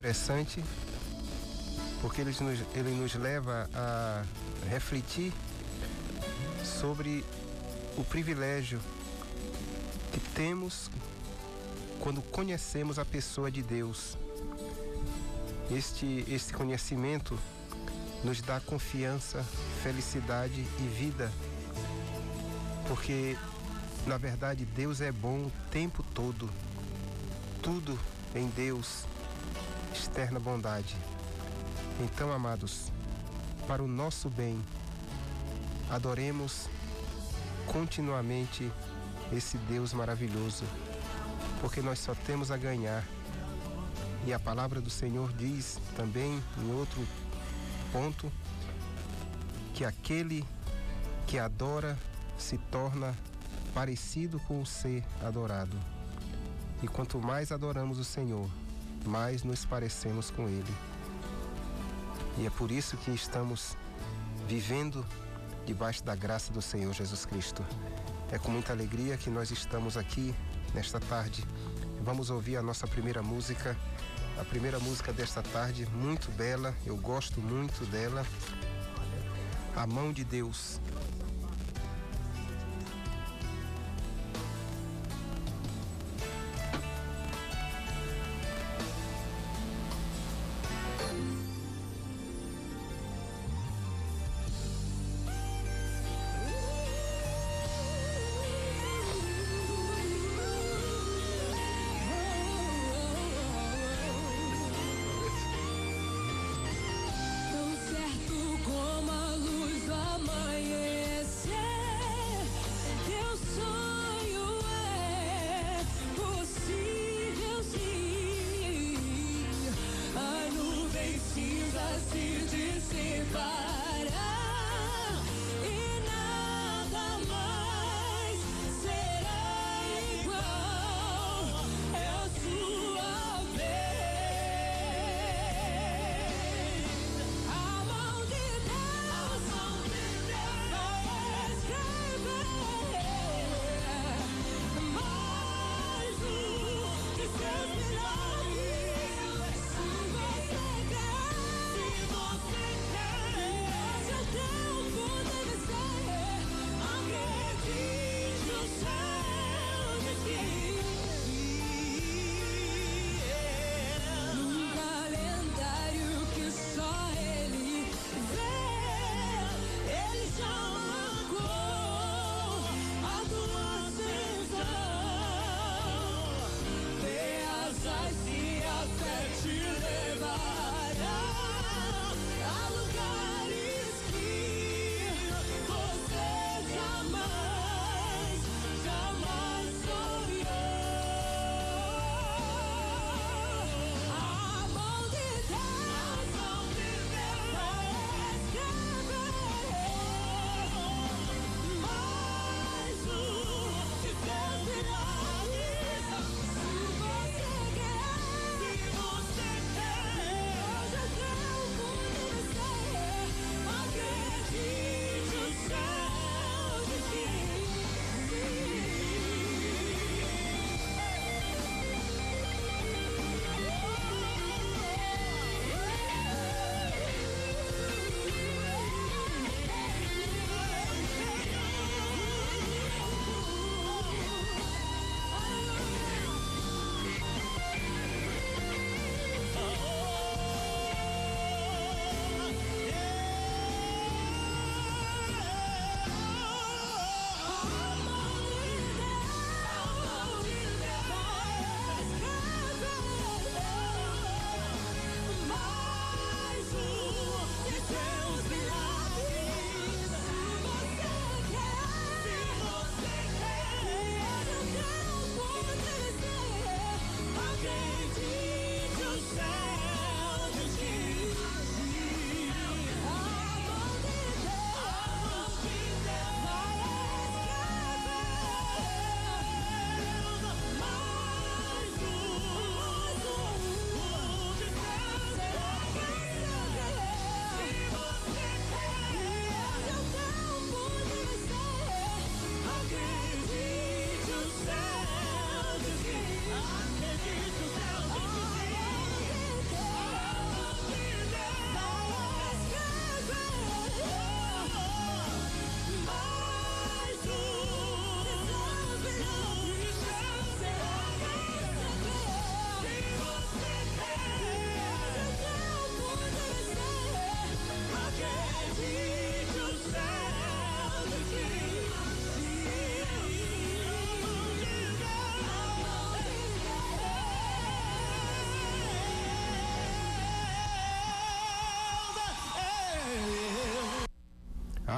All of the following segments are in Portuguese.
interessante porque ele nos, ele nos leva a refletir sobre o privilégio que temos quando conhecemos a pessoa de Deus. Este, este conhecimento nos dá confiança, felicidade e vida, porque na verdade Deus é bom o tempo todo. Tudo em Deus externa bondade. Então, amados, para o nosso bem, adoremos continuamente esse Deus maravilhoso, porque nós só temos a ganhar. E a palavra do Senhor diz também, em outro ponto, que aquele que adora se torna parecido com o ser adorado. E quanto mais adoramos o Senhor, mais nos parecemos com Ele. E é por isso que estamos vivendo debaixo da graça do Senhor Jesus Cristo. É com muita alegria que nós estamos aqui nesta tarde. Vamos ouvir a nossa primeira música, a primeira música desta tarde, muito bela, eu gosto muito dela. A mão de Deus.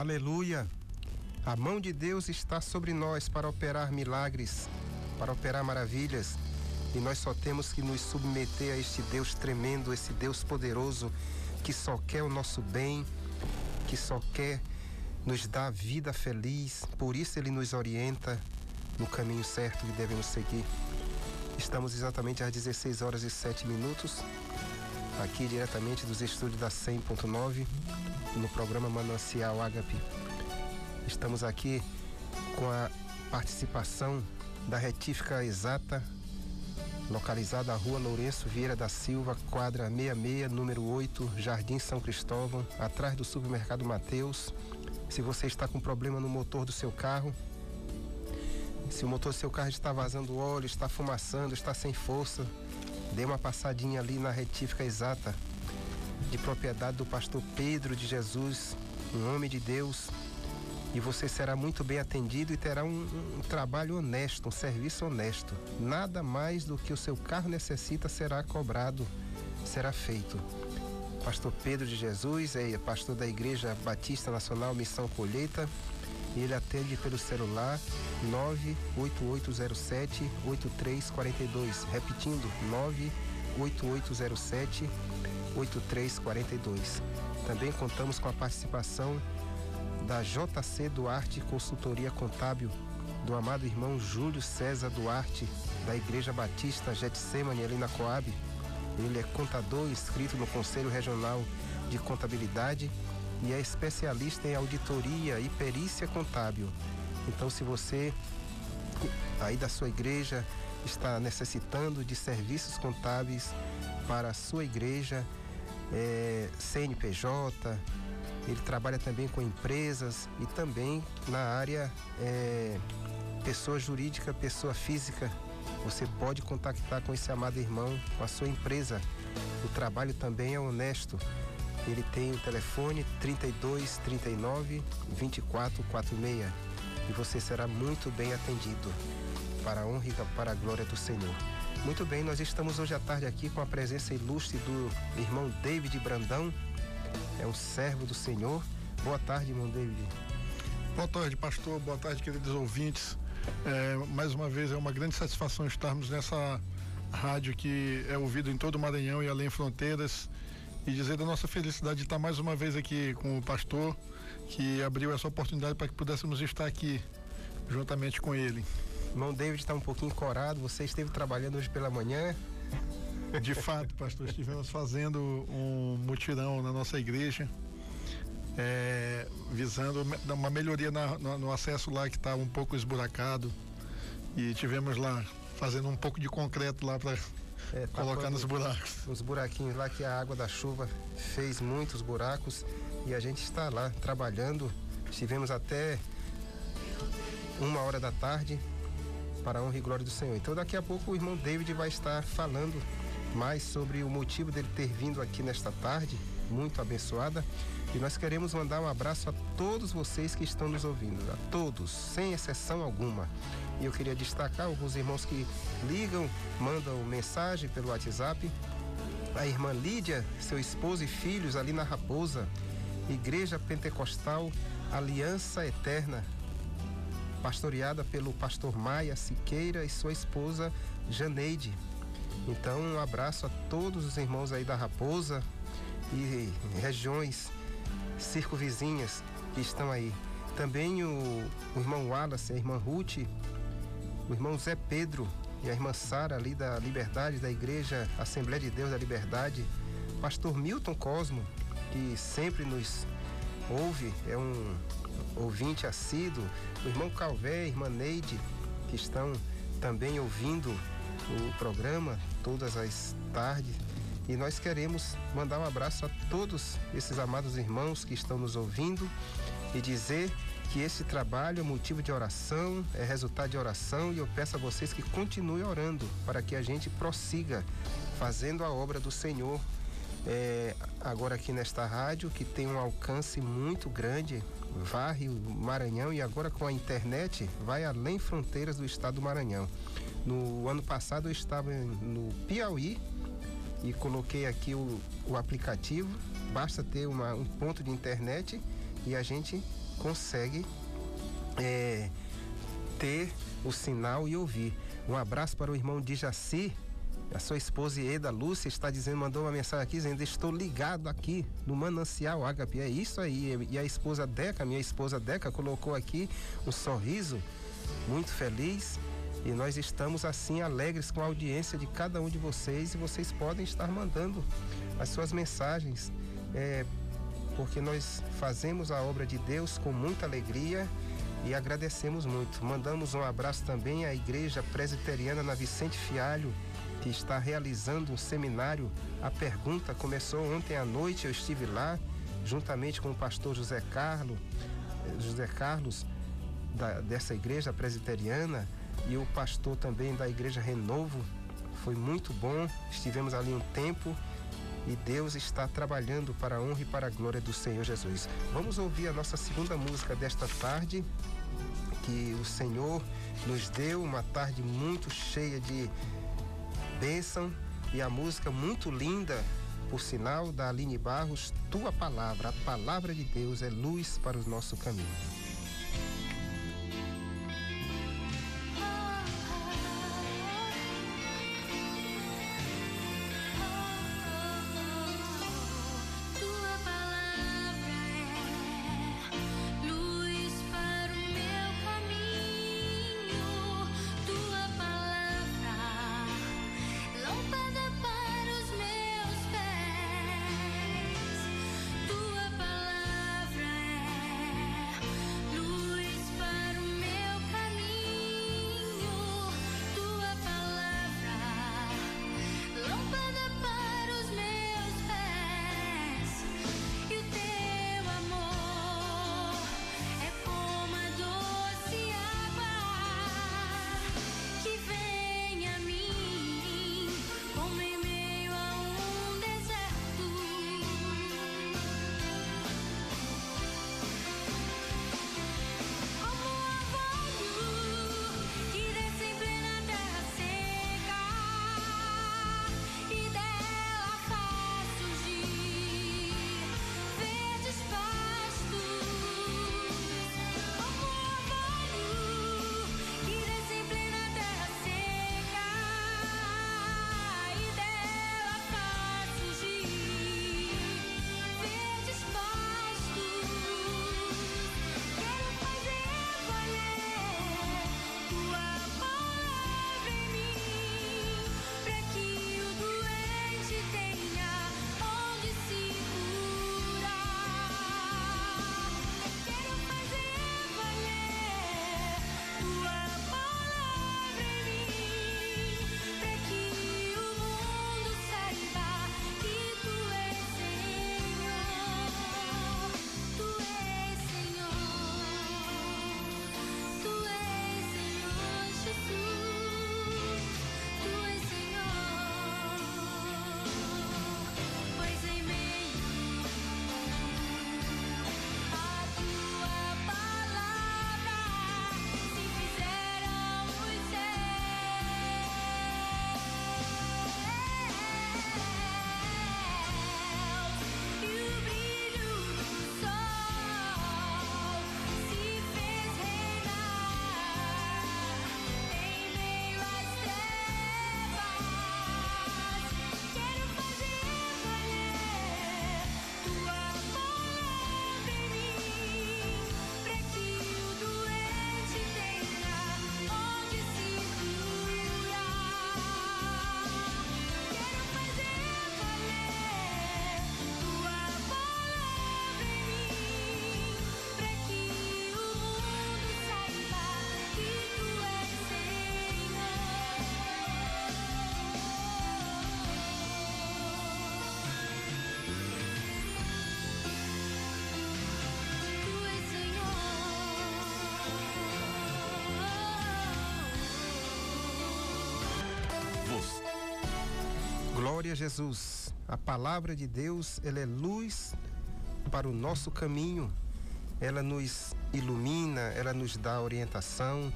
Aleluia! A mão de Deus está sobre nós para operar milagres, para operar maravilhas. E nós só temos que nos submeter a este Deus tremendo, esse Deus poderoso que só quer o nosso bem, que só quer nos dar vida feliz. Por isso ele nos orienta no caminho certo que devemos seguir. Estamos exatamente às 16 horas e 7 minutos, aqui diretamente dos estúdios da 100.9, no programa Manancial Agape. Estamos aqui com a participação da retífica exata, localizada na rua Lourenço Vieira da Silva, quadra 66, número 8, Jardim São Cristóvão, atrás do supermercado Mateus. Se você está com problema no motor do seu carro, se o motor do seu carro está vazando óleo, está fumaçando, está sem força, dê uma passadinha ali na retífica exata, de propriedade do pastor Pedro de Jesus, um homem de Deus, e você será muito bem atendido e terá um, um, trabalho honesto, um serviço honesto. Nada mais do que o seu carro necessita será cobrado, será feito. Pastor Pedro de Jesus é pastor da Igreja Batista Nacional Missão Colheita ele atende pelo celular 98807 8342, repetindo 98807 8342. Também contamos com a participação da JC Duarte Consultoria Contábil, do amado irmão Júlio César Duarte, da Igreja Batista Getsemane, ali na Coab. Ele é contador inscrito no Conselho Regional de Contabilidade e é especialista em auditoria e perícia contábil. Então, se você aí da sua igreja está necessitando de serviços contábeis para a sua igreja, é, CNPJ, ele trabalha também com empresas e também na área é, pessoa jurídica, pessoa física. Você pode contactar com esse amado irmão, com a sua empresa. O trabalho também é honesto. Ele tem o telefone 32 39 24 46 e você será muito bem atendido para a honra e para a glória do Senhor. Muito bem, nós estamos hoje à tarde aqui com a presença ilustre do irmão David Brandão, é um servo do Senhor. Boa tarde, irmão David. Boa tarde, pastor. Boa tarde, queridos ouvintes. É, mais uma vez é uma grande satisfação estarmos nessa rádio que é ouvido em todo o Maranhão e além fronteiras e dizer da nossa felicidade de estar mais uma vez aqui com o pastor que abriu essa oportunidade para que pudéssemos estar aqui juntamente com ele. Irmão David está um pouquinho corado, você esteve trabalhando hoje pela manhã, de fato, pastor, estivemos fazendo um mutirão na nossa igreja, é, visando uma melhoria na, no, no, acesso lá que estava tá um pouco esburacado. E tivemos lá fazendo um pouco de concreto lá para é, tá colocar nos buracos. Os buraquinhos lá que a água da chuva fez muitos buracos e a gente está lá trabalhando. Estivemos até uma hora da tarde para a honra e glória do Senhor. Então daqui a pouco o irmão David vai estar falando mais sobre o motivo dele ter vindo aqui nesta tarde, muito abençoada. E nós queremos mandar um abraço a todos vocês que estão nos ouvindo, a todos, sem exceção alguma. E eu queria destacar alguns irmãos que ligam, mandam mensagem pelo WhatsApp. A irmã Lídia, seu esposo e filhos ali na Raposa, Igreja Pentecostal Aliança Eterna, pastoreada pelo pastor Maia Siqueira e sua esposa Janeide. Então, um abraço a todos os irmãos aí da Raposa e regiões circunvizinhas que estão aí. Também o, o irmão Wallace, a irmã Ruth, o irmão Zé Pedro e a irmã Sara ali da Liberdade, da Igreja Assembleia de Deus da Liberdade, pastor Milton Cosmo, que sempre nos ouve, é um ouvinte assíduo, o irmão Calvé, a irmã Neide, que estão também ouvindo o programa todas as tardes. E nós queremos mandar um abraço a todos esses amados irmãos que estão nos ouvindo e dizer que esse trabalho é motivo de oração, é resultado de oração e eu peço a vocês que continuem orando para que a gente prossiga fazendo a obra do Senhor. É, agora aqui nesta rádio que tem um alcance muito grande, varre o Maranhão e agora com a internet vai além fronteiras do estado do Maranhão. No ano passado eu estava no Piauí e coloquei aqui o, o aplicativo. Basta ter uma, um ponto de internet e a gente consegue é, ter o sinal e ouvir. Um abraço para o irmão Dijaci, a sua esposa Eda Lúcia está dizendo, mandou uma mensagem aqui dizendo: Estou ligado aqui no Manancial Agape. É isso aí. E a esposa Deca, minha esposa Deca, colocou aqui um sorriso muito feliz. E nós estamos assim alegres com a audiência de cada um de vocês e vocês podem estar mandando as suas mensagens, é, porque nós fazemos a obra de Deus com muita alegria e agradecemos muito. Mandamos um abraço também à Igreja Presbiteriana na Vicente Fialho, que está realizando um seminário. A pergunta começou ontem à noite, eu estive lá, juntamente com o pastor José Carlos, José Carlos, da, dessa igreja presbiteriana, e o pastor também da igreja Renovo. Foi muito bom, estivemos ali um tempo e Deus está trabalhando para a honra e para a glória do Senhor Jesus. Vamos ouvir a nossa segunda música desta tarde, que o Senhor nos deu, uma tarde muito cheia de bênção e a música muito linda, por sinal, da Aline Barros, Tua Palavra, a palavra de Deus é luz para o nosso caminho. Glória a Jesus. A palavra de Deus, ela é luz para o nosso caminho. Ela nos ilumina, ela nos dá orientação,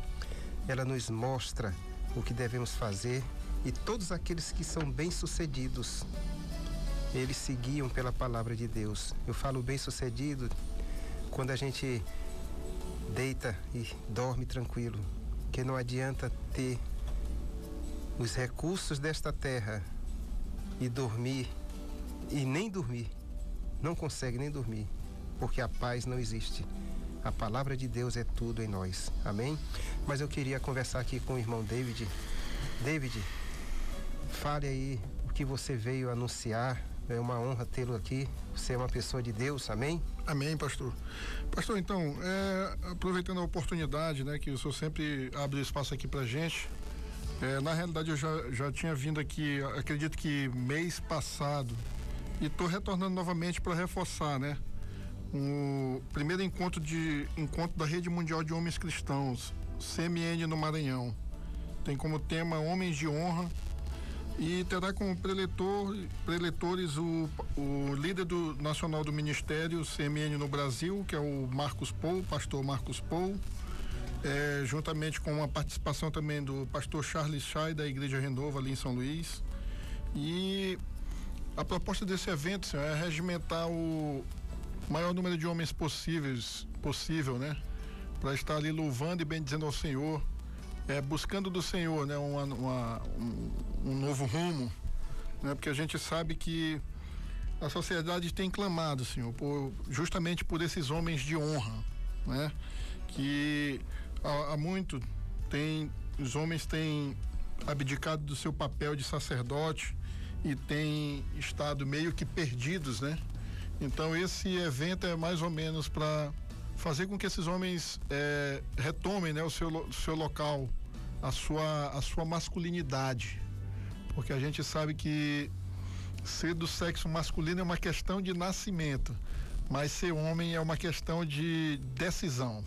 ela nos mostra o que devemos fazer e todos aqueles que são bem-sucedidos, eles seguiam pela palavra de Deus. Eu falo bem-sucedido quando a gente deita e dorme tranquilo, que não adianta ter os recursos desta terra e dormir e nem dormir. Não consegue nem dormir, porque a paz não existe. A palavra de Deus é tudo em nós. Amém? Mas eu queria conversar aqui com o irmão David. David, fale aí o que você veio anunciar. É uma honra tê-lo aqui. Você é uma pessoa de Deus, amém? Amém, pastor. Pastor, então, é, aproveitando a oportunidade, né, que o senhor sempre abre espaço aqui pra gente, é, na realidade, eu já, já tinha vindo aqui, acredito que mês passado, e estou retornando novamente para reforçar, né? O primeiro encontro de encontro da Rede Mundial de Homens Cristãos, CMN no Maranhão. Tem como tema Homens de Honra e terá como preletor, preletores o, o líder do, nacional do Ministério CMN no Brasil, que é o Marcos Pou, pastor Marcos Pou é, juntamente com uma participação também do pastor Charles Chay, da Igreja Renova, ali em São Luís. E a proposta desse evento senhor, é regimentar o maior número de homens possíveis, possível, né? Para estar ali louvando e bendizendo ao Senhor, é, buscando do Senhor, né? Uma, uma, um, um novo rumo, né? Porque a gente sabe que a sociedade tem clamado, Senhor, por, justamente por esses homens de honra, né? Que há, há muito tem os homens têm abdicado do seu papel de sacerdote e têm estado meio que perdidos, né? Então esse evento é mais ou menos para fazer com que esses homens é, retomem, né, o seu, seu local, a sua a sua masculinidade, porque a gente sabe que ser do sexo masculino é uma questão de nascimento, mas ser homem é uma questão de decisão.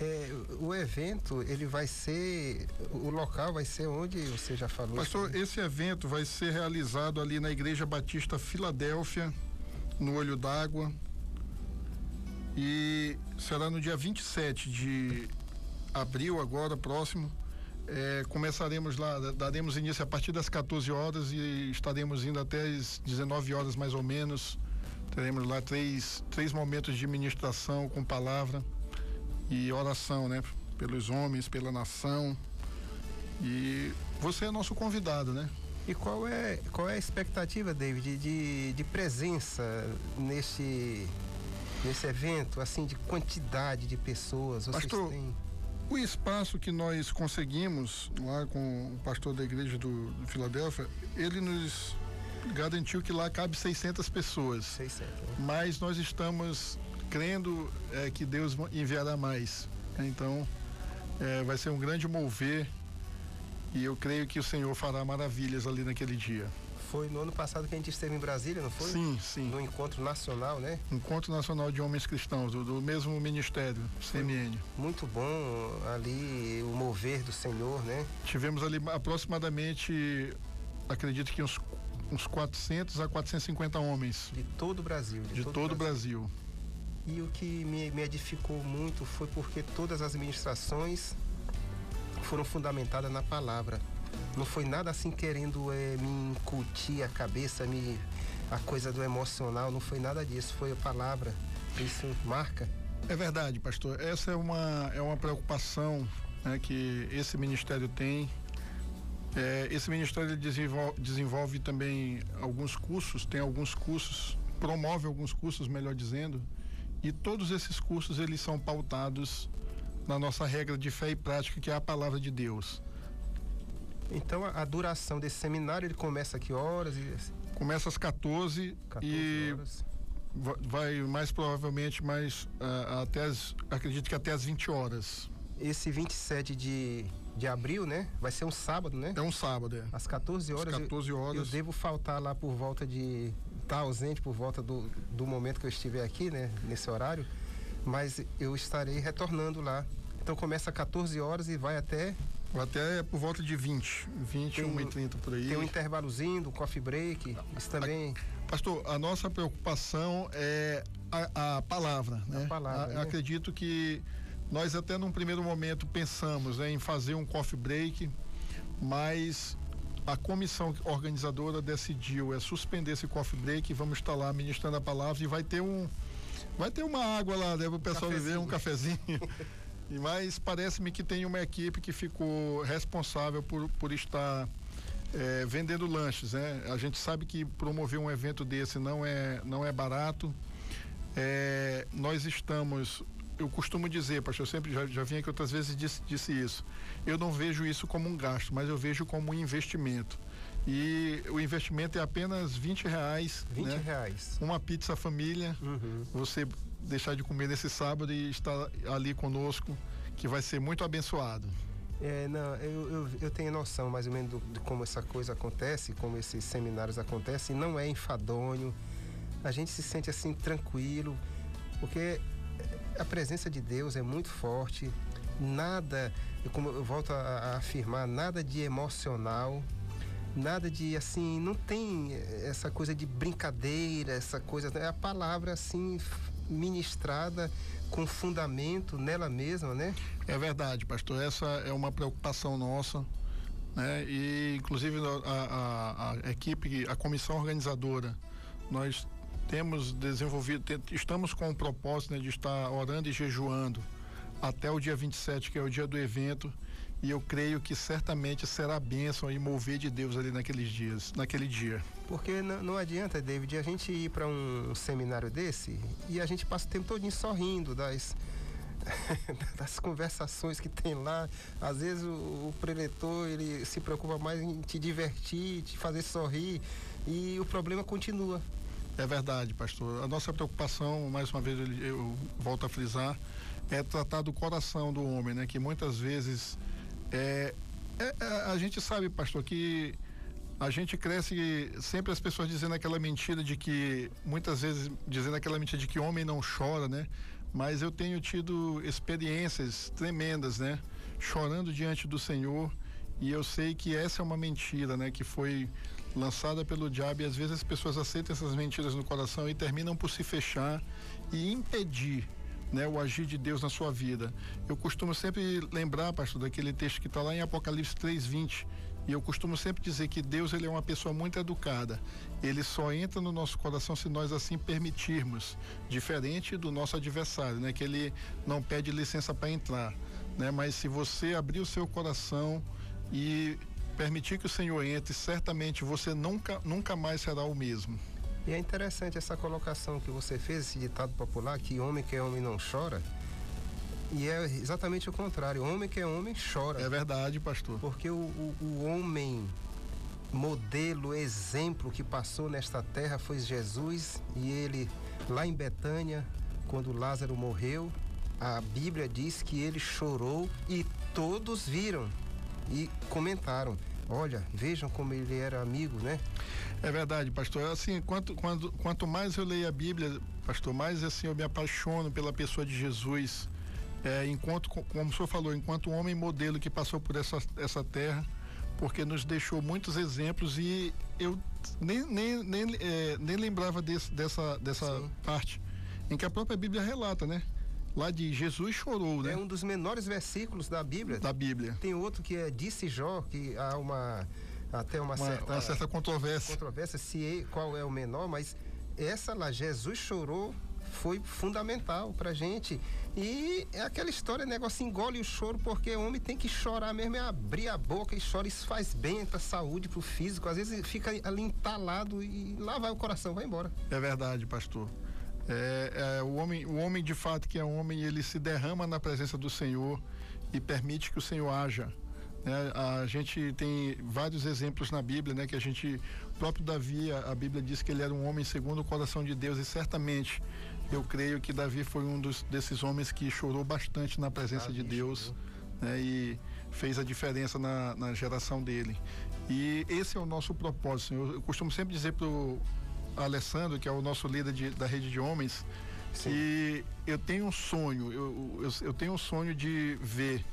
É, o evento, ele vai ser, o local vai ser onde você já falou? Pastor, esse evento vai ser realizado ali na Igreja Batista Filadélfia, no Olho d'Água, e será no dia 27 de abril, agora próximo. É, começaremos lá, daremos início a partir das 14 horas e estaremos indo até as 19 horas mais ou menos. Teremos lá três, três momentos de ministração com palavra e oração, né? Pelos homens, pela nação. E você é nosso convidado, né? E qual é, qual é a expectativa, David, de, de presença nesse, nesse evento, assim, de quantidade de pessoas? Vocês pastor, têm... o espaço que nós conseguimos lá com o pastor da igreja do, do Filadélfia, ele nos garantiu que lá cabe 600 pessoas. 600. Né? Mas nós estamos crendo é, que Deus enviará mais. Então, é, vai ser um grande mover e eu creio que o Senhor fará maravilhas ali naquele dia. Foi no ano passado que a gente esteve em Brasília, não foi? Sim, sim. No Encontro Nacional, né? Encontro Nacional de Homens Cristãos, do, do mesmo ministério, CMN. Foi muito bom ali o mover do Senhor, né? Tivemos ali aproximadamente, acredito que uns, uns 400 a 450 homens. De todo o Brasil. De, de todo, todo o Brasil. Brasil. E o que me, me edificou muito foi porque todas as ministrações foram fundamentadas na palavra. Não foi nada assim querendo é, me incutir a cabeça, me, a coisa do emocional, não foi nada disso, foi a palavra. Isso marca. É verdade, pastor. Essa é uma, é uma preocupação né, que esse ministério tem. É, esse ministério desenvolve, desenvolve também alguns cursos, tem alguns cursos, promove alguns cursos, melhor dizendo, e todos esses cursos eles são pautados na nossa regra de fé e prática, que é a palavra de Deus. Então a, duração desse seminário ele começa a que horas? E... Começa às 14, 14 e horas. vai mais provavelmente mais uh, até as, acredito que até as 20 horas. Esse 27 de, de abril, né? Vai ser um sábado, né? É um sábado, é. Às 14 horas. Às 14 horas. Eu, eu devo faltar lá por volta de estar tá ausente por volta do, do momento que eu estiver aqui, né, nesse horário, mas eu estarei retornando lá. Então começa às 14 horas e vai até até por volta de 20, 21 e 30 por aí. Tem um intervalozinho, do coffee break, isso também. A, pastor, a nossa preocupação é a, a palavra, né? A palavra, a, né? Acredito que nós até num primeiro momento pensamos né, em fazer um coffee break, mas a comissão organizadora decidiu é suspender esse coffee break, vamos estar lá ministrando a palavra e vai ter um vai ter uma água lá, né, o pessoal viver um cafezinho. Mas parece-me que tem uma equipe que ficou responsável por, por estar é, vendendo lanches, né? A gente sabe que promover um evento desse não é, não é barato. É, nós estamos, eu costumo dizer, pastor, eu sempre já, já vim aqui outras vezes e disse, disse isso. Eu não vejo isso como um gasto, mas eu vejo como um investimento. E o investimento é apenas 20 reais. 20 né? reais. Uma pizza família. Uhum. Você deixar de comer nesse sábado e estar ali conosco, que vai ser muito abençoado. É, não, eu, eu, eu, tenho noção mais ou menos do, de como essa coisa acontece, como esses seminários acontecem. Não é enfadonho. A gente se sente assim tranquilo, porque a presença de Deus é muito forte. Nada, como eu volto a, a afirmar, nada de emocional, nada de assim, não tem essa coisa de brincadeira, essa coisa, é a palavra assim ministrada com fundamento nela mesma, né? É verdade, pastor. Essa é uma preocupação nossa, né? E inclusive a, a, a equipe, a comissão organizadora, nós temos desenvolvido, estamos com o propósito né, de estar orando e jejuando até o dia 27, que é o dia do evento, e eu creio que certamente será bênção e mover de Deus ali naqueles dias, naquele dia. Porque não, não adianta, David, a gente ir para um seminário desse e a gente passa o tempo todo sorrindo das das conversações que tem lá. Às vezes o, o preletor ele se preocupa mais em te divertir, te fazer sorrir e o problema continua. É verdade, pastor. A nossa preocupação, mais uma vez eu volto a frisar, é tratar do coração do homem, né? Que muitas vezes é, é, é, a gente sabe, pastor, que a gente cresce sempre as pessoas dizendo aquela mentira de que, muitas vezes, dizendo aquela mentira de que homem não chora, né? Mas eu tenho tido experiências tremendas, né? Chorando diante do Senhor. E eu sei que essa é uma mentira, né? Que foi lançada pelo diabo e às vezes as pessoas aceitam essas mentiras no coração e terminam por se fechar e impedir né, o agir de Deus na sua vida. Eu costumo sempre lembrar, pastor, daquele texto que está lá em Apocalipse 3:20, e eu costumo sempre dizer que Deus ele é uma pessoa muito educada. Ele só entra no nosso coração se nós assim permitirmos, diferente do nosso adversário, né, que ele não pede licença para entrar, né, mas se você abrir o seu coração e permitir que o Senhor entre, certamente você nunca nunca mais será o mesmo. E é interessante essa colocação que você fez, esse ditado popular, que homem que é homem não chora. E é exatamente o contrário. Homem que é homem chora. É verdade, pastor. Porque o, o, o homem modelo, exemplo que passou nesta terra foi Jesus e ele lá em Betânia, quando Lázaro morreu, a Bíblia diz que ele chorou e todos viram e comentaram. Olha, vejam como ele era amigo, né? É verdade, pastor. Assim, quanto, quanto, quanto mais eu leio a Bíblia, pastor, mais assim eu me apaixono pela pessoa de Jesus. É, enquanto, como o senhor falou, enquanto homem modelo que passou por essa, essa terra, porque nos deixou muitos exemplos e eu nem, nem, nem, é, nem lembrava desse, dessa, dessa parte em que a própria Bíblia relata, né? Lá de Jesus chorou, né? É um dos menores versículos da Bíblia. Da Bíblia. Tem outro que é disse Jó, que há uma até uma, uma, certa, uma certa controvérsia. Controvérsia se qual é o menor, mas essa lá, Jesus chorou, foi fundamental pra gente. E é aquela história, negócio engole o choro, porque o homem tem que chorar mesmo, é abrir a boca e chora, isso faz bem pra saúde, pro físico. Às vezes fica ali entalado e lá vai o coração, vai embora. É verdade, pastor. É, é, o, homem, o homem de fato que é homem, ele se derrama na presença do Senhor e permite que o Senhor haja. Né? A gente tem vários exemplos na Bíblia, né? Que a gente, próprio Davi, a, a, Bíblia diz que ele era um homem segundo o coração de Deus e certamente eu creio que Davi foi um dos, desses homens que chorou bastante na presença Davi de Deus, né? E fez a diferença na, na geração dele. E esse é o nosso propósito. Eu, eu costumo sempre dizer pro Alessandro, que é o nosso líder de, da rede de homens, Sim. que eu tenho um sonho, eu, eu, eu tenho um sonho de ver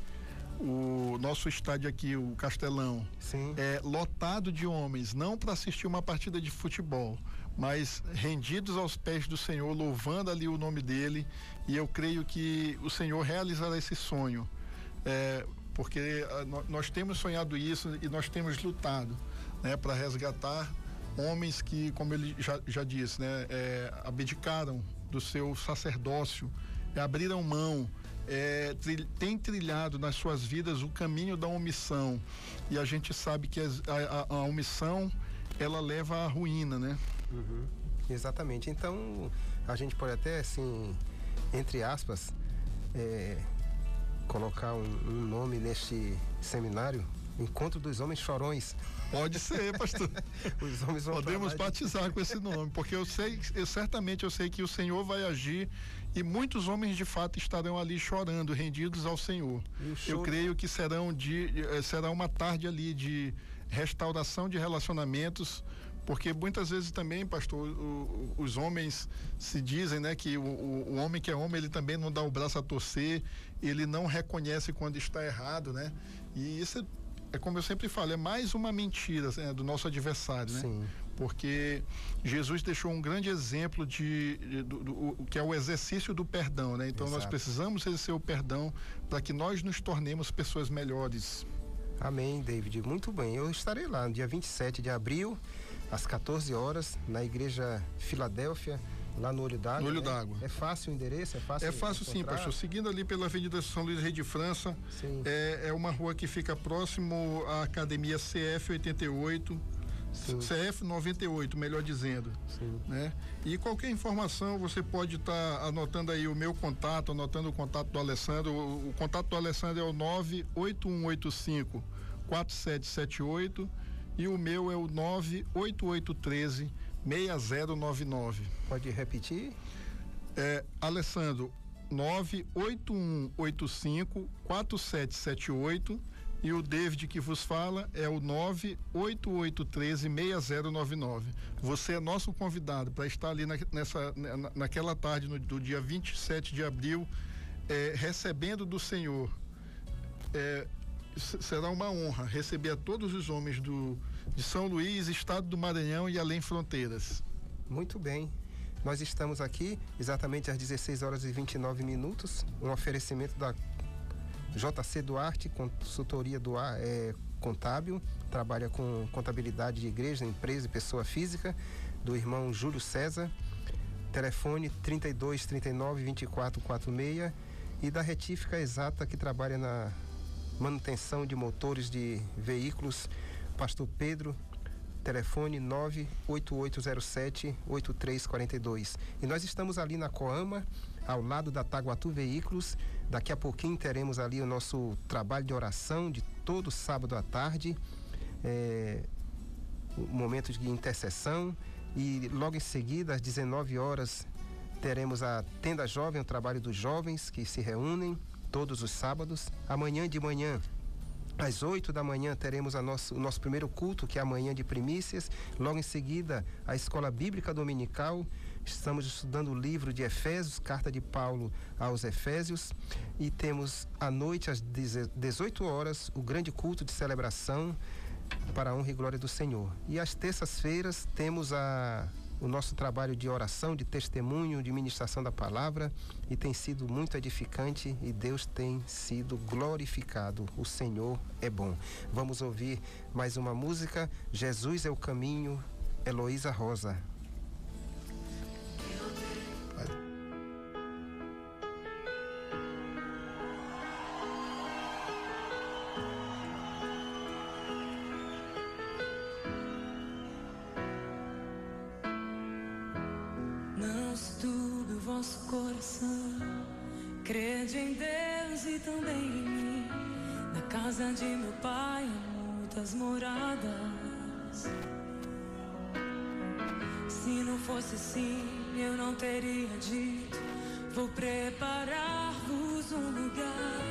o nosso estádio aqui, o Castelão, Sim. é lotado de homens, não para assistir uma partida de futebol, mas rendidos aos pés do Senhor, louvando ali o nome dele. E eu creio que o Senhor realizará esse sonho, é, porque ah, nós temos sonhado isso e nós temos lutado, né, para resgatar homens que, como ele já, já disse, né, é, abdicaram do seu sacerdócio, abriram mão é, tem trilhado nas suas vidas o caminho da omissão. E a gente sabe que a, a, a omissão ela leva à ruína, né? Uhum. Exatamente. Então a gente pode até assim, entre aspas, é, colocar um, um nome neste seminário Encontro dos Homens Chorões. Pode ser, pastor. Os homens vão Podemos batizar com esse nome, porque eu sei, eu, certamente eu sei que o Senhor vai agir e muitos homens de fato estarão ali chorando, rendidos ao Senhor. Eu creio que serão de, eh, será uma tarde ali de restauração de relacionamentos, porque muitas vezes também, pastor, o, o, os homens se dizem, né, que o, o, homem que é homem, ele também não dá o braço a torcer, ele não reconhece quando está errado, né? E isso é é como eu sempre falo, é mais uma mentira né, do nosso adversário, né? Sim. Porque Jesus deixou um grande exemplo de, de do, do, que é o exercício do perdão, né? Então Exato. nós precisamos exercer o perdão para que nós nos tornemos pessoas melhores. Amém, David. Muito bem. Eu estarei lá no dia 27 de abril, às 14 horas, na igreja Filadélfia Lá no Olho d'Água. No Olho né? d'Água. É fácil o endereço? É fácil É fácil encontrar? sim, pastor. Seguindo ali pela Avenida São Luís Rei de França, é, é, uma rua que fica próximo à Academia CF 88. Sim. CF 98, melhor dizendo. Sim. Né? E qualquer informação você pode estar tá anotando aí o meu contato, anotando o contato do Alessandro. O, o contato do Alessandro é o 98185 4778 e o meu é o 98813 6099. Pode repetir? É, Alessandro, 98185 4778 e o David que vos fala é o 98813 6099. Você é nosso convidado para estar ali na, nessa, na, naquela tarde no, do dia 27 de abril, é, recebendo do Senhor. É, será uma honra receber a todos os homens do, de São Luís, estado do Maranhão e além fronteiras. Muito bem. Nós estamos aqui exatamente às 16 horas e 29 minutos, um oferecimento da JC Duarte, consultoria do é, contábil, trabalha com contabilidade de igreja, empresa e pessoa física, do irmão Júlio César, telefone 32 39 24 46 e da retífica exata que trabalha na manutenção de motores de veículos, Pastor Pedro, telefone 98807-8342. E nós estamos ali na Coama, ao lado da Taguatu Veículos. Daqui a pouquinho teremos ali o nosso trabalho de oração de todo sábado à tarde. É, momento de intercessão. E logo em seguida, às 19 horas, teremos a Tenda Jovem, o trabalho dos jovens que se reúnem todos os sábados. Amanhã de manhã, às 8 da manhã teremos nosso, o nosso primeiro culto, que é a manhã de primícias. Logo em seguida, a escola bíblica dominical. Estamos estudando o livro de Efésios, carta de Paulo aos Efésios. E temos à noite, às 18 horas, o grande culto de celebração para a honra e glória do Senhor. E às terças-feiras temos a o nosso trabalho de oração, de testemunho, de ministração da palavra e tem sido muito edificante e Deus tem sido glorificado. O Senhor é bom. Vamos ouvir mais uma música. Jesus é o caminho. Heloísa Rosa. Crede em Deus e também em mim. Na casa de meu pai há muitas moradas. Se não fosse assim, eu não teria dito. Vou preparar-vos um lugar.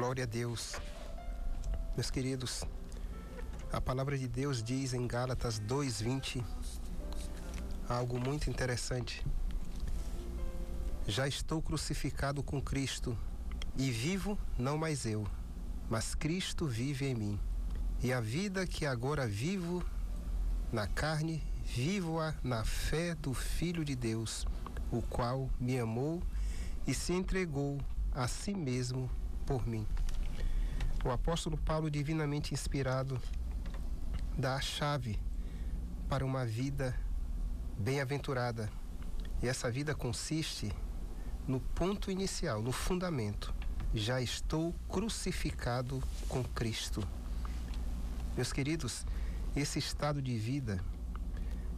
Glória a Deus. Meus queridos, a palavra de Deus diz em Gálatas 2:20 algo muito interessante. Já estou crucificado com Cristo e vivo não mais eu, mas Cristo vive em mim. E a vida que agora vivo na carne, vivo-a na fé do Filho de Deus, o qual me amou e se entregou a si mesmo por mim. O apóstolo Paulo, divinamente inspirado, dá a chave para uma vida bem-aventurada. E essa vida consiste no ponto inicial, no fundamento. Já estou crucificado com Cristo. Meus queridos, esse estado de vida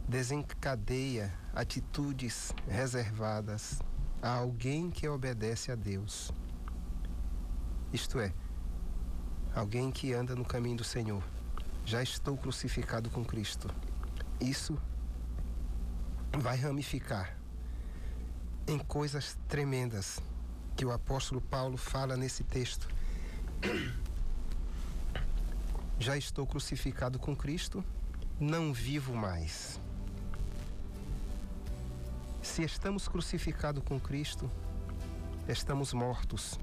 desencadeia atitudes reservadas a alguém que obedece a Deus. Isto é, alguém que anda no caminho do Senhor. Já estou crucificado com Cristo. Isso vai ramificar em coisas tremendas que o apóstolo Paulo fala nesse texto. Já estou crucificado com Cristo, não vivo mais. Se estamos crucificados com Cristo, estamos mortos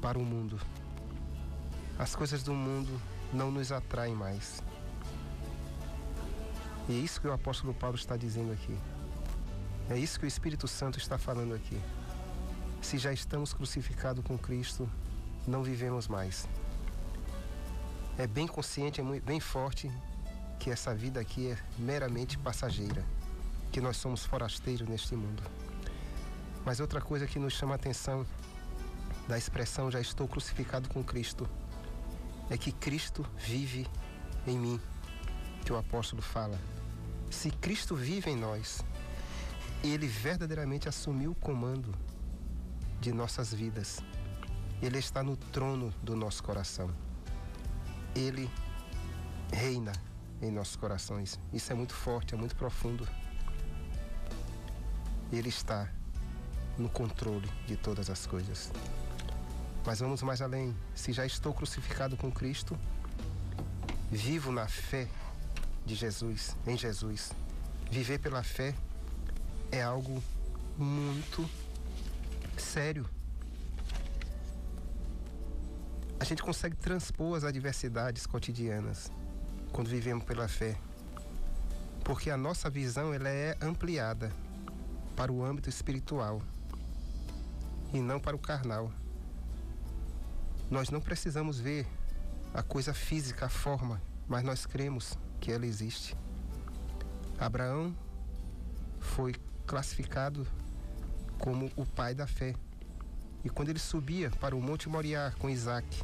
para o mundo. As coisas do mundo não nos atraem mais. E é isso que o apóstolo Paulo está dizendo aqui. É isso que o Espírito Santo está falando aqui. Se já estamos crucificados com Cristo, não vivemos mais. É bem consciente, é bem forte que essa vida aqui é meramente passageira, que nós somos forasteiros neste mundo. Mas outra coisa que nos chama a atenção da expressão já estou crucificado com Cristo é que Cristo vive em mim, que o apóstolo fala. Se Cristo vive em nós, ele verdadeiramente assumiu o comando de nossas vidas. Ele está no trono do nosso coração. Ele reina em nossos corações. Isso é muito forte, é muito profundo. Ele está no controle de todas as coisas. Mas vamos mais além. Se já estou crucificado com Cristo, vivo na fé de Jesus, em Jesus. Viver pela fé é algo muito sério. A gente consegue transpor as adversidades cotidianas quando vivemos pela fé. Porque a nossa visão ela é ampliada para o âmbito espiritual e não para o carnal. Nós não precisamos ver a coisa física, a forma, mas nós cremos que ela existe. Abraão foi classificado como o pai da fé. E quando ele subia para o Monte Moriá com Isaac,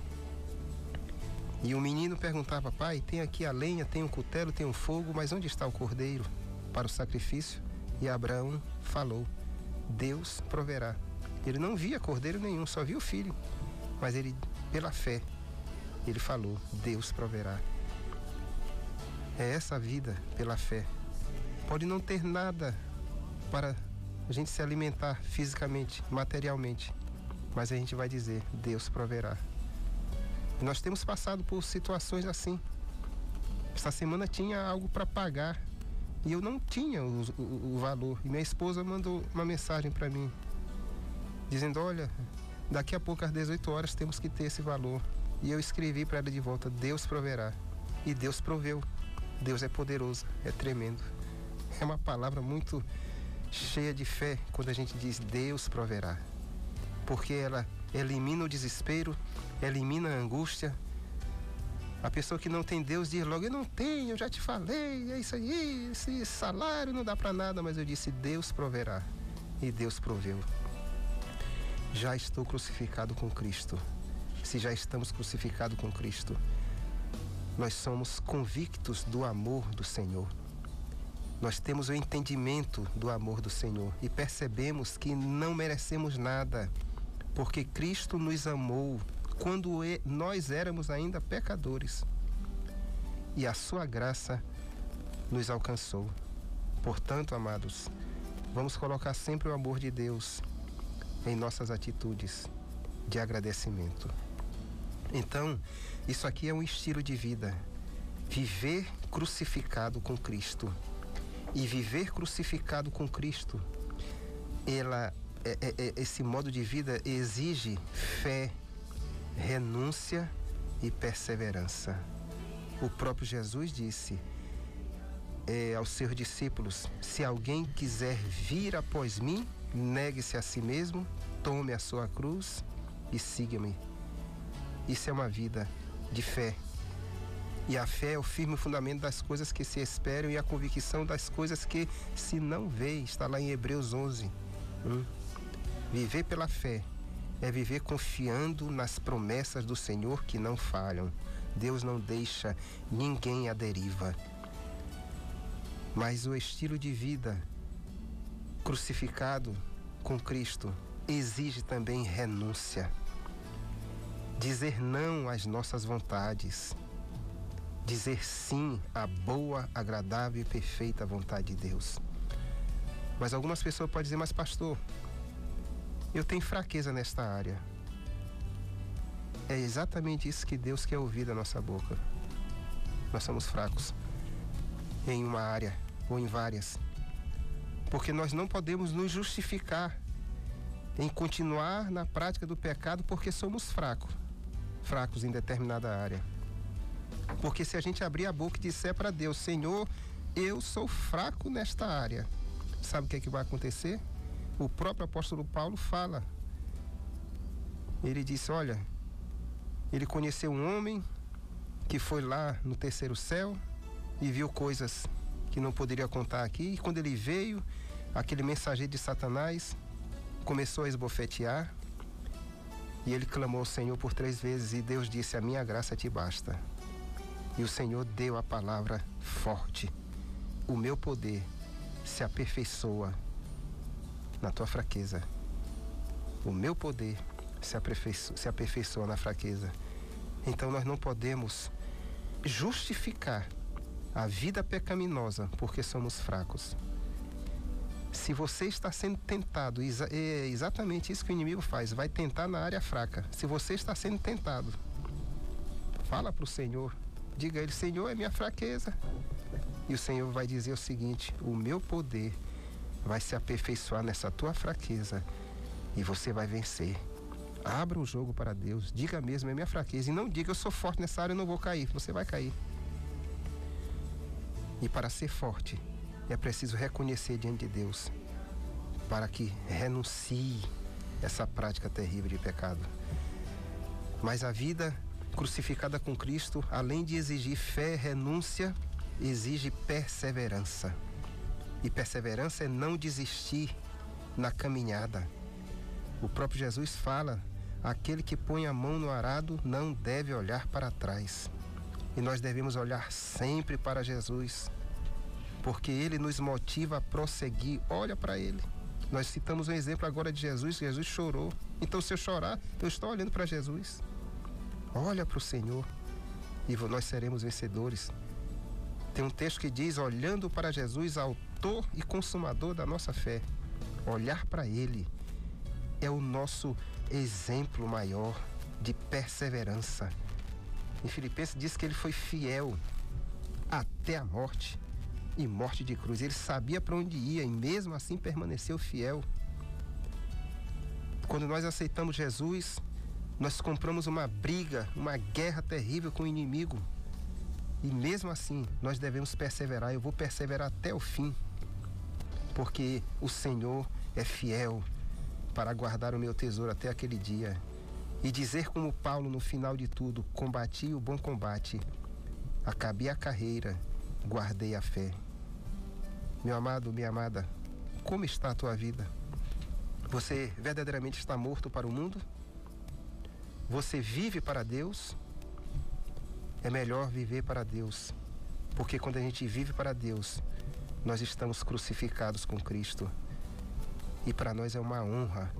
e o menino perguntava: Pai, tem aqui a lenha, tem um cutelo, tem um fogo, mas onde está o cordeiro para o sacrifício? E Abraão falou: Deus proverá. Ele não via cordeiro nenhum, só via o filho. Mas ele, pela fé, ele falou: Deus proverá. É essa vida pela fé. Pode não ter nada para a gente se alimentar fisicamente, materialmente, mas a gente vai dizer: Deus proverá. Nós temos passado por situações assim. Essa semana tinha algo para pagar e eu não tinha o, o, o, valor. E minha esposa mandou uma mensagem para mim, dizendo: Olha, daqui a pouco às 18 horas temos que ter esse valor. E eu escrevi para ela de volta: Deus proverá. E Deus proveu. Deus é poderoso, é tremendo. É uma palavra muito cheia de fé quando a gente diz Deus proverá. Porque ela elimina o desespero, elimina a angústia. A pessoa que não tem Deus diz logo: Eu não tenho, eu já te falei, é isso aí, esse salário não dá para nada. Mas eu disse: Deus proverá. E Deus proveu. Já estou crucificado com Cristo. Se já estamos crucificados com Cristo, nós somos convictos do amor do Senhor. Nós temos o entendimento do amor do Senhor e percebemos que não merecemos nada, porque Cristo nos amou quando nós éramos ainda pecadores. E a sua graça nos alcançou. Portanto, amados, vamos colocar sempre o amor de Deus em nossas atitudes de agradecimento. Então, isso aqui é um estilo de vida. Viver crucificado com Cristo. E viver crucificado com Cristo, ela, é, é, é esse modo de vida exige fé, renúncia e perseverança. O próprio Jesus disse é, aos seus discípulos: Se alguém quiser vir após mim, negue-se a si mesmo, tome a sua cruz e siga-me. Isso é uma vida de fé. E a fé é o firme fundamento das coisas que se esperam e a convicção das coisas que se não vê. Está lá em Hebreus 11. Hum? Viver pela fé é viver confiando nas promessas do Senhor que não falham. Deus não deixa ninguém à deriva. Mas o estilo de vida crucificado com Cristo exige também renúncia. Dizer não às nossas vontades. Dizer sim à boa, agradável e perfeita vontade de Deus. Mas algumas pessoas podem dizer, mas pastor, eu tenho fraqueza nesta área. É exatamente isso que Deus quer ouvir da nossa boca. Nós somos fracos em uma área ou em várias. Porque nós não podemos nos justificar em continuar na prática do pecado porque somos fracos. Fracos em determinada área. Porque se a gente abrir a boca e disser para Deus, Senhor, eu sou fraco nesta área, sabe o que, é que vai acontecer? o próprio apóstolo Paulo fala. Ele disse: Olha, ele conheceu um homem que foi lá no terceiro céu e viu coisas que não poderia contar aqui. E quando ele veio, aquele mensageiro de Satanás começou a esbofetear. E ele clamou ao Senhor por três vezes e Deus disse: A minha graça te basta. E o Senhor deu a palavra forte: O meu poder se aperfeiçoa na tua fraqueza. O meu poder se aperfeiçoa, se aperfeiçoa na fraqueza. Então nós não podemos justificar a vida pecaminosa porque somos fracos. Se você está sendo tentado, é exatamente isso que o inimigo faz, vai tentar na área fraca. Se você está sendo tentado, fala para o Senhor, diga a Ele: Senhor, é minha fraqueza. E o Senhor vai dizer o seguinte: O meu poder vai se aperfeiçoar nessa tua fraqueza e você vai vencer. Abra o jogo para Deus, diga mesmo, é minha fraqueza. E não diga, eu sou forte nessa área, eu não vou cair. Você vai cair. E para ser forte, é preciso reconhecer diante de Deus, para que renuncie essa prática terrível de pecado. Mas a vida crucificada com Cristo, além de exigir fé, renúncia, exige perseverança. E perseverança é não desistir na caminhada. O próprio Jesus fala: aquele que põe a mão no arado não deve olhar para trás. E nós devemos olhar sempre para Jesus, porque ele nos motiva a prosseguir. Olha para ele. Nós citamos um exemplo agora de Jesus, Jesus chorou. Então, se eu chorar, eu estou olhando para Jesus. Olha para o Senhor e nós seremos vencedores. Tem um texto que diz: olhando para Jesus, autor e consumador da nossa fé. Olhar para Ele é o nosso exemplo maior de perseverança. Em Filipenses diz que ele foi fiel até a morte e morte de cruz. Ele sabia para onde ia e mesmo assim permaneceu fiel. Quando nós aceitamos Jesus, nós compramos uma briga, uma guerra terrível com o inimigo. E mesmo assim, nós devemos perseverar. Eu vou perseverar até o fim. Porque o Senhor é fiel para guardar o meu tesouro até aquele dia. E dizer como Paulo no final de tudo: combati o bom combate, acabei a carreira, guardei a fé. Meu amado, minha amada, como está a tua vida? Você verdadeiramente está morto para o mundo? Você vive para Deus? É melhor viver para Deus, porque quando a gente vive para Deus, nós estamos crucificados com Cristo. E para nós é uma honra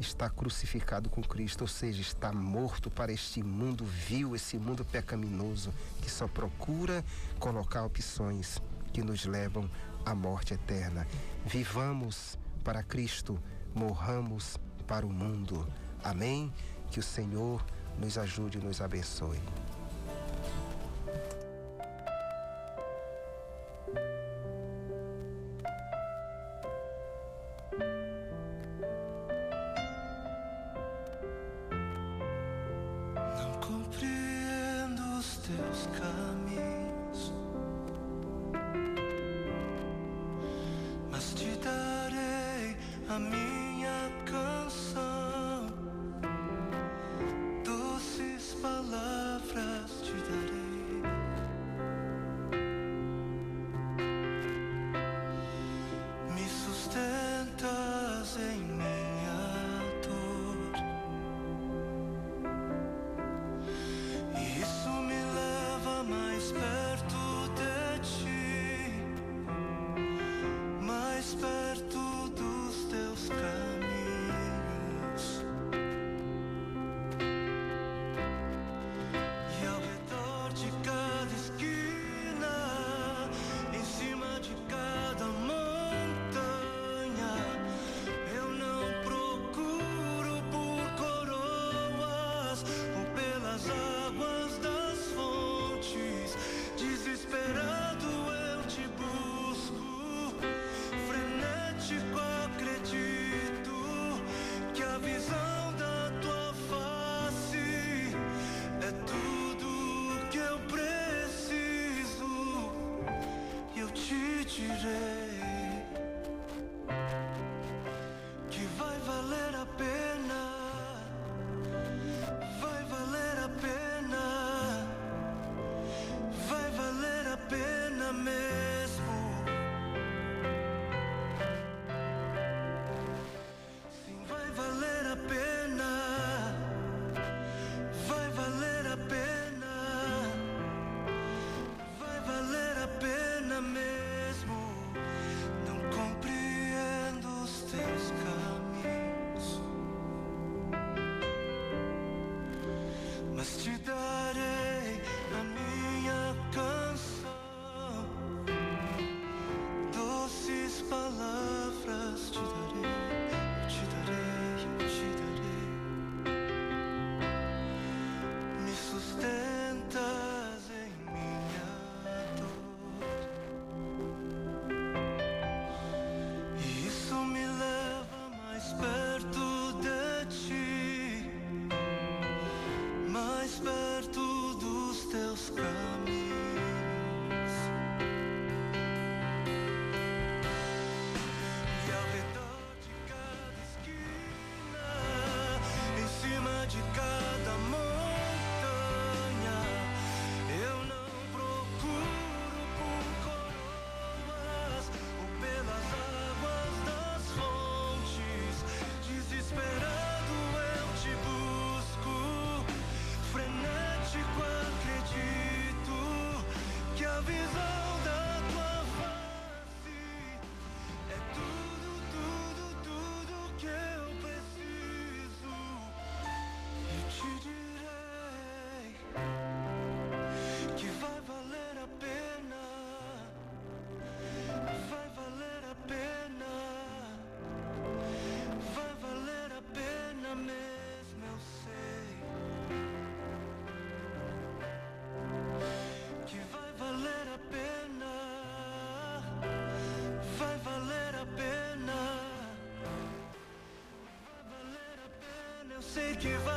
estar crucificado com Cristo, ou seja, estar morto para este mundo vil, esse mundo pecaminoso que só procura colocar opções que nos levam à morte eterna. Vivamos para Cristo, morramos para o mundo. Amém? Que o Senhor nos ajude e nos abençoe. Sei que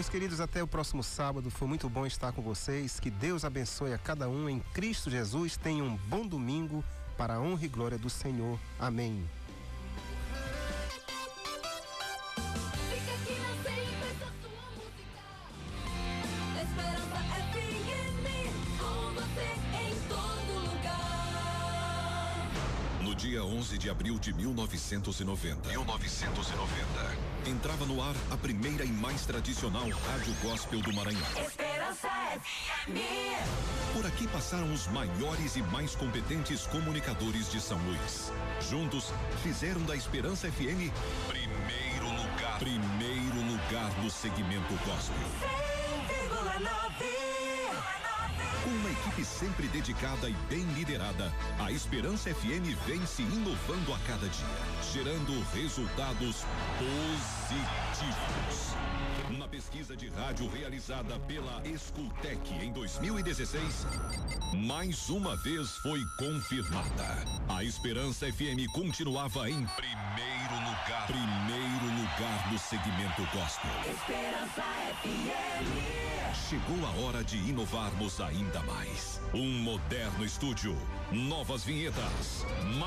Meus queridos, até o próximo sábado. Foi muito bom estar com vocês. Que Deus abençoe a cada um em Cristo Jesus. Tenham um bom domingo para a honra e glória do Senhor. Amém. De abril de 1990. 1990. Entrava no ar a primeira e mais tradicional rádio gospel do Maranhão. Esperança FM. Por aqui passaram os maiores e mais competentes comunicadores de São Luís. Juntos, fizeram da Esperança FM primeiro lugar. Primeiro lugar no segmento gospel. 100,9. Com uma equipe sempre dedicada e bem liderada, a Esperança FM vem se inovando a cada dia, gerando resultados positivos. Na pesquisa de rádio realizada pela Escultec em 2016, mais uma vez foi confirmada. A Esperança FM continuava em primeiro lugar. Primeiro lugar no segmento gospel. Esperança FM. Chegou a hora de inovarmos ainda mais. Um moderno estúdio, novas vinhetas, mais